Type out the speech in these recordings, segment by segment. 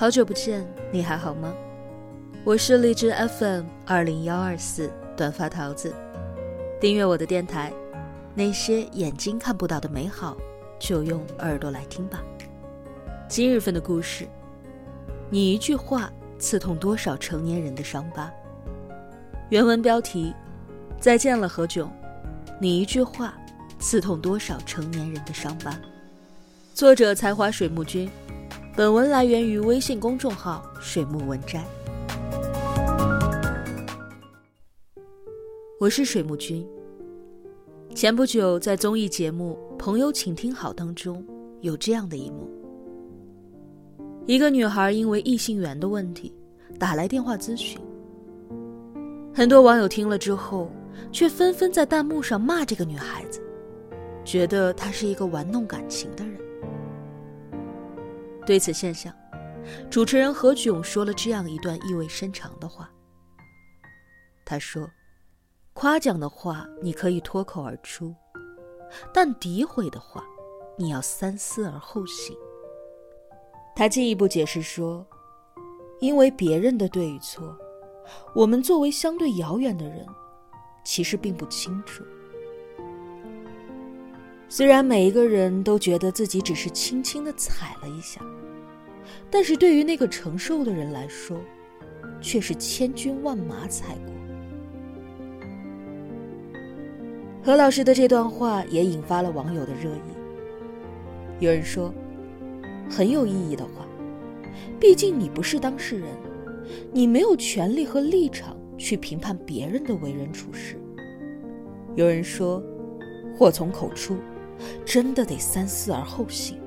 好久不见，你还好吗？我是荔枝 FM 二零幺二四短发桃子，订阅我的电台。那些眼睛看不到的美好，就用耳朵来听吧。今日份的故事，你一句话刺痛多少成年人的伤疤？原文标题：再见了何炅，你一句话刺痛多少成年人的伤疤？作者：才华水木君。本文来源于微信公众号“水木文摘”。我是水木君。前不久，在综艺节目《朋友，请听好》当中，有这样的一幕：一个女孩因为异性缘的问题打来电话咨询，很多网友听了之后，却纷纷在弹幕上骂这个女孩子，觉得她是一个玩弄感情的人。对此现象，主持人何炅说了这样一段意味深长的话。他说：“夸奖的话你可以脱口而出，但诋毁的话，你要三思而后行。”他进一步解释说：“因为别人的对与错，我们作为相对遥远的人，其实并不清楚。虽然每一个人都觉得自己只是轻轻的踩了一下。”但是对于那个承受的人来说，却是千军万马踩过。何老师的这段话也引发了网友的热议。有人说，很有意义的话，毕竟你不是当事人，你没有权利和立场去评判别人的为人处事。有人说，祸从口出，真的得三思而后行。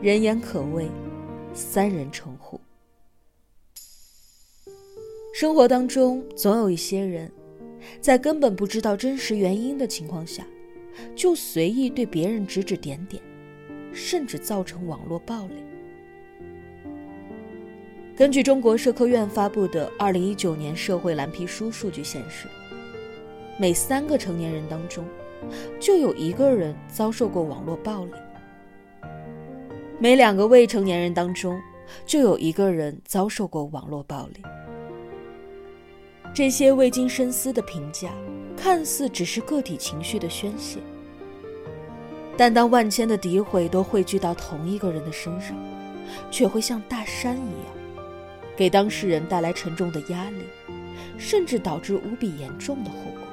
人言可畏，三人成虎。生活当中总有一些人，在根本不知道真实原因的情况下，就随意对别人指指点点，甚至造成网络暴力。根据中国社科院发布的二零一九年社会蓝皮书数据显示，每三个成年人当中，就有一个人遭受过网络暴力。每两个未成年人当中，就有一个人遭受过网络暴力。这些未经深思的评价，看似只是个体情绪的宣泄，但当万千的诋毁都汇聚到同一个人的身上，却会像大山一样，给当事人带来沉重的压力，甚至导致无比严重的后果。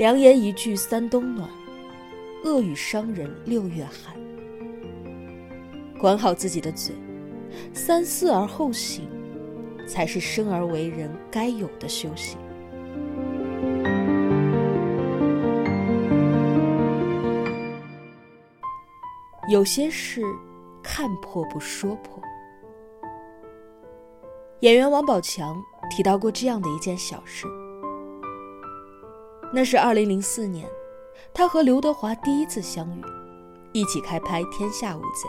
良言一句三冬暖。恶语伤人六月寒，管好自己的嘴，三思而后行，才是生而为人该有的修行。有些事，看破不说破。演员王宝强提到过这样的一件小事，那是二零零四年。他和刘德华第一次相遇，一起开拍《天下无贼》。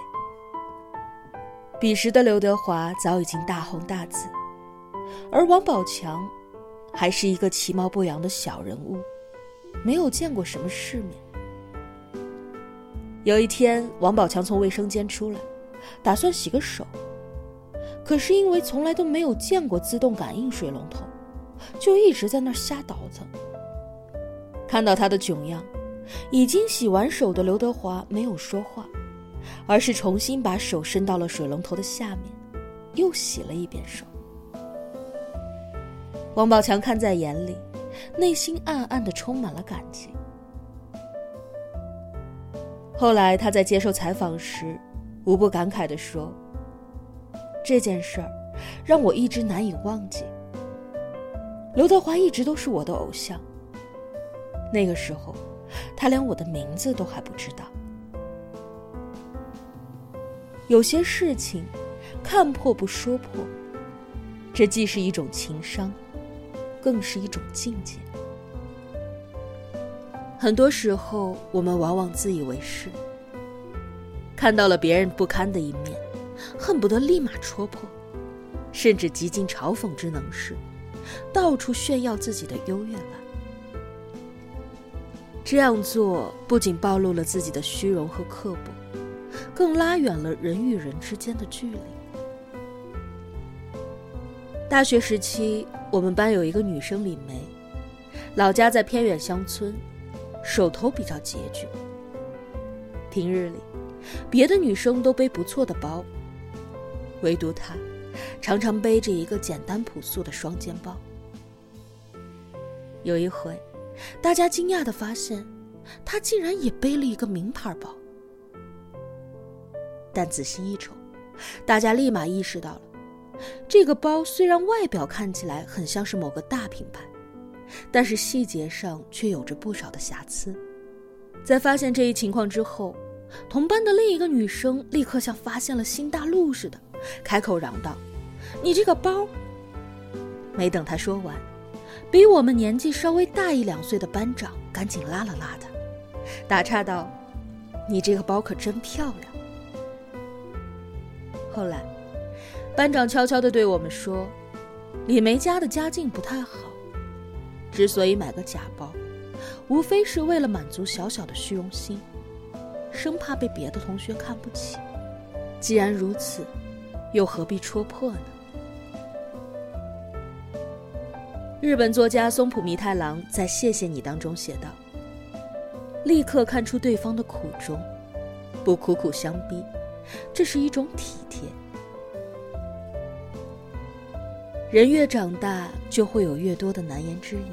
彼时的刘德华早已经大红大紫，而王宝强还是一个其貌不扬的小人物，没有见过什么世面。有一天，王宝强从卫生间出来，打算洗个手，可是因为从来都没有见过自动感应水龙头，就一直在那儿瞎倒腾。看到他的囧样。已经洗完手的刘德华没有说话，而是重新把手伸到了水龙头的下面，又洗了一遍手。王宝强看在眼里，内心暗暗的充满了感激。后来他在接受采访时，无不感慨地说：“这件事儿让我一直难以忘记。刘德华一直都是我的偶像。那个时候。”他连我的名字都还不知道。有些事情，看破不说破，这既是一种情商，更是一种境界。很多时候，我们往往自以为是，看到了别人不堪的一面，恨不得立马戳破，甚至极尽嘲讽之能事，到处炫耀自己的优越感。这样做不仅暴露了自己的虚荣和刻薄，更拉远了人与人之间的距离。大学时期，我们班有一个女生李梅，老家在偏远乡村，手头比较拮据。平日里，别的女生都背不错的包，唯独她，常常背着一个简单朴素的双肩包。有一回，大家惊讶的发现，她竟然也背了一个名牌包。但仔细一瞅，大家立马意识到了，这个包虽然外表看起来很像是某个大品牌，但是细节上却有着不少的瑕疵。在发现这一情况之后，同班的另一个女生立刻像发现了新大陆似的，开口嚷道：“你这个包！”没等她说完，比我们年纪稍微大一两岁的班长赶紧拉了拉他，打岔道：“你这个包可真漂亮。”后来，班长悄悄地对我们说：“李梅家的家境不太好，之所以买个假包。”无非是为了满足小小的虚荣心，生怕被别的同学看不起。既然如此，又何必戳破呢？日本作家松浦弥太郎在《谢谢你》当中写道：“立刻看出对方的苦衷，不苦苦相逼，这是一种体贴。人越长大，就会有越多的难言之隐。”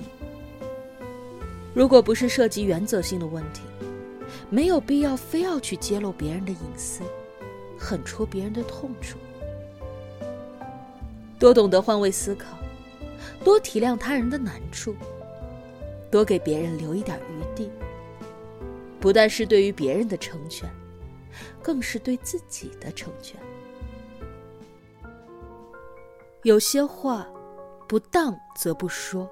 如果不是涉及原则性的问题，没有必要非要去揭露别人的隐私，狠戳别人的痛处。多懂得换位思考，多体谅他人的难处，多给别人留一点余地，不但是对于别人的成全，更是对自己的成全。有些话，不当则不说。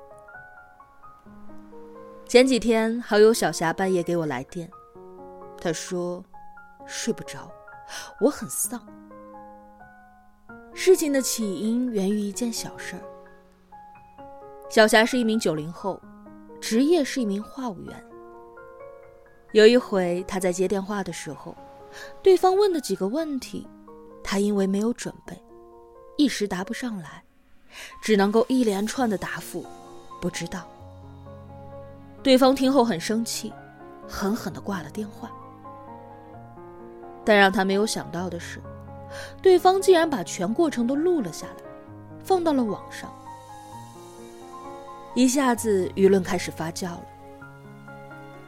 前几天，好友小霞半夜给我来电，她说睡不着，我很丧。事情的起因源于一件小事儿。小霞是一名九零后，职业是一名话务员。有一回，她在接电话的时候，对方问的几个问题，她因为没有准备，一时答不上来，只能够一连串的答复，不知道。对方听后很生气，狠狠的挂了电话。但让他没有想到的是，对方竟然把全过程都录了下来，放到了网上。一下子舆论开始发酵了，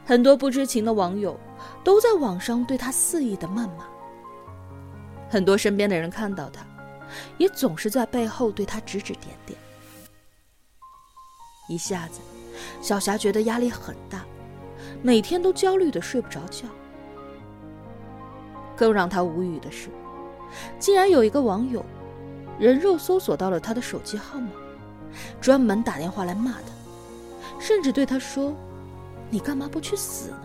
很多不知情的网友都在网上对他肆意的谩骂。很多身边的人看到他，也总是在背后对他指指点点。一下子。小霞觉得压力很大，每天都焦虑的睡不着觉。更让她无语的是，竟然有一个网友人肉搜索到了她的手机号码，专门打电话来骂他，甚至对他说：“你干嘛不去死呢？”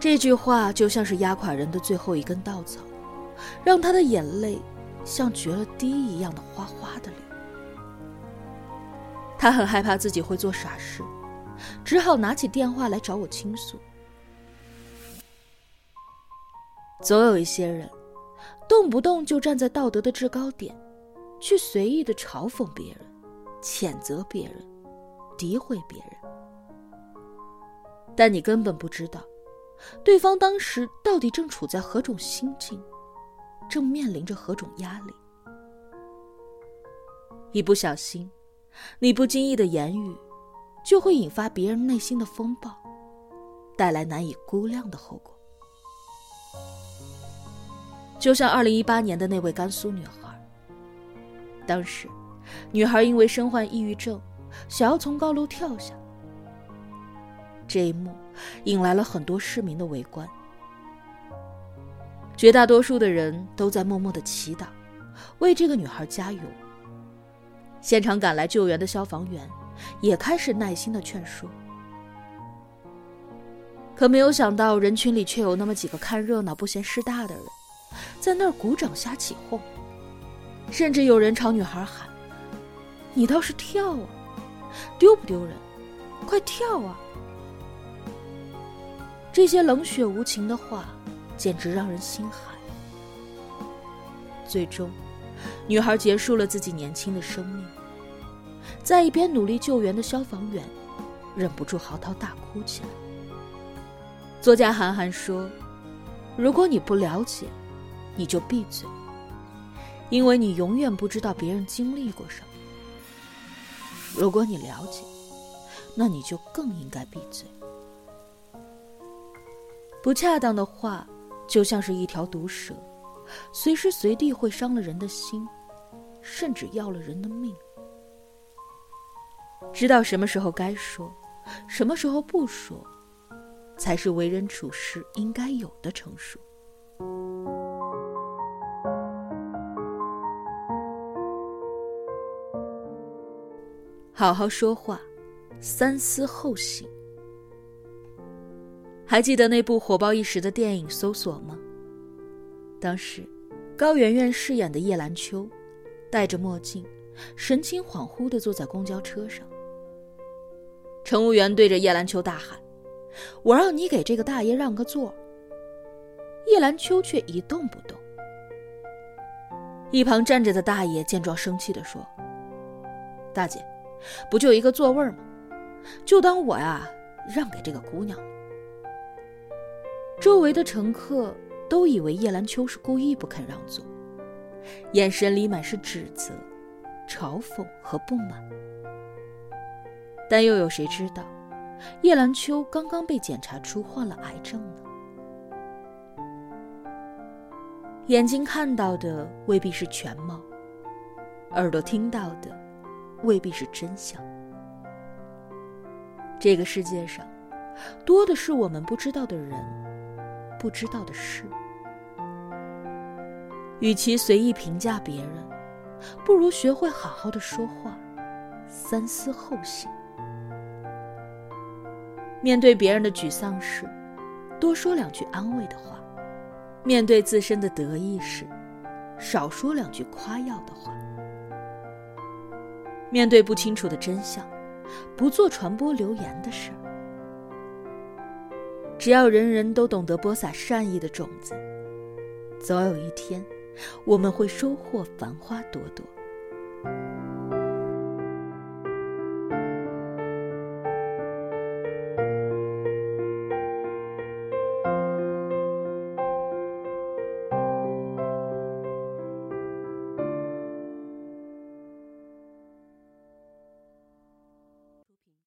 这句话就像是压垮人的最后一根稻草，让他的眼泪像决了堤一样的哗哗的流。他很害怕自己会做傻事，只好拿起电话来找我倾诉。总有一些人，动不动就站在道德的制高点，去随意的嘲讽别人、谴责别人、诋毁别人，但你根本不知道，对方当时到底正处在何种心境，正面临着何种压力。一不小心。你不经意的言语，就会引发别人内心的风暴，带来难以估量的后果。就像二零一八年的那位甘肃女孩，当时，女孩因为身患抑郁症，想要从高楼跳下。这一幕引来了很多市民的围观，绝大多数的人都在默默的祈祷，为这个女孩加油。现场赶来救援的消防员也开始耐心的劝说，可没有想到人群里却有那么几个看热闹不嫌事大的人，在那儿鼓掌瞎起哄，甚至有人朝女孩喊：“你倒是跳啊，丢不丢人？快跳啊！”这些冷血无情的话，简直让人心寒。最终，女孩结束了自己年轻的生命。在一边努力救援的消防员，忍不住嚎啕大哭起来。作家韩寒说：“如果你不了解，你就闭嘴，因为你永远不知道别人经历过什么。如果你了解，那你就更应该闭嘴。不恰当的话，就像是一条毒蛇。”随时随地会伤了人的心，甚至要了人的命。知道什么时候该说，什么时候不说，才是为人处事应该有的成熟。好好说话，三思后行。还记得那部火爆一时的电影《搜索》吗？当时，高圆圆饰演的叶兰秋，戴着墨镜，神情恍惚地坐在公交车上。乘务员对着叶兰秋大喊：“我让你给这个大爷让个座。”叶兰秋却一动不动。一旁站着的大爷见状，生气的说：“大姐，不就一个座位吗？就当我呀让给这个姑娘。”周围的乘客。都以为叶兰秋是故意不肯让座，眼神里满是指责、嘲讽和不满。但又有谁知道，叶兰秋刚刚被检查出患了癌症呢？眼睛看到的未必是全貌，耳朵听到的未必是真相。这个世界上，多的是我们不知道的人，不知道的事。与其随意评价别人，不如学会好好的说话，三思后行。面对别人的沮丧时，多说两句安慰的话；面对自身的得意时，少说两句夸耀的话；面对不清楚的真相，不做传播流言的事儿。只要人人都懂得播撒善意的种子，总有一天。我们会收获繁花朵朵。